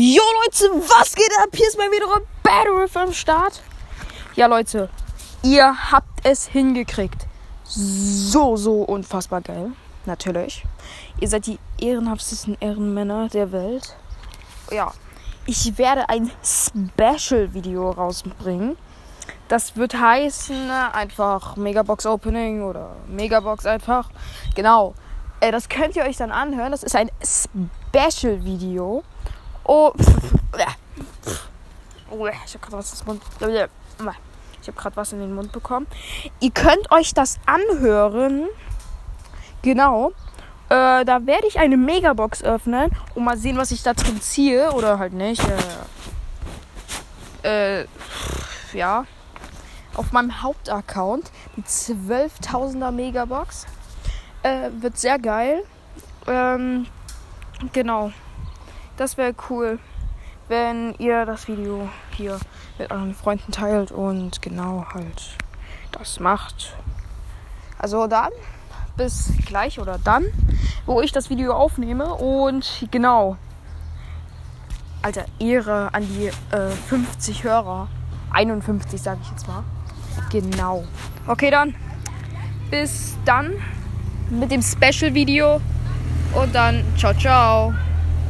Jo Leute, was geht ab? Hier ist mal wieder ein Battle am Start. Ja Leute, ihr habt es hingekriegt. So, so unfassbar geil. Natürlich. Ihr seid die ehrenhaftesten Ehrenmänner der Welt. Ja, ich werde ein Special-Video rausbringen. Das wird heißen einfach Megabox Opening oder Megabox einfach. Genau. Äh, das könnt ihr euch dann anhören. Das ist ein Special-Video. Oh, oh ich habe gerade was, Mund, ich hab grad was in den Mund bekommen. Ihr könnt euch das anhören. Genau. Äh, da werde ich eine Megabox öffnen und mal sehen, was ich da drin ziehe. Oder halt nicht. Äh, äh, ja. Auf meinem Hauptaccount die 12.000er Megabox. Äh, wird sehr geil. Ähm, genau. Das wäre cool, wenn ihr das Video hier mit euren Freunden teilt und genau halt das macht. Also dann, bis gleich oder dann, wo ich das Video aufnehme und genau. Alter, Ehre an die äh, 50 Hörer. 51 sage ich jetzt mal. Genau. Okay, dann. Bis dann mit dem Special-Video. Und dann ciao, ciao.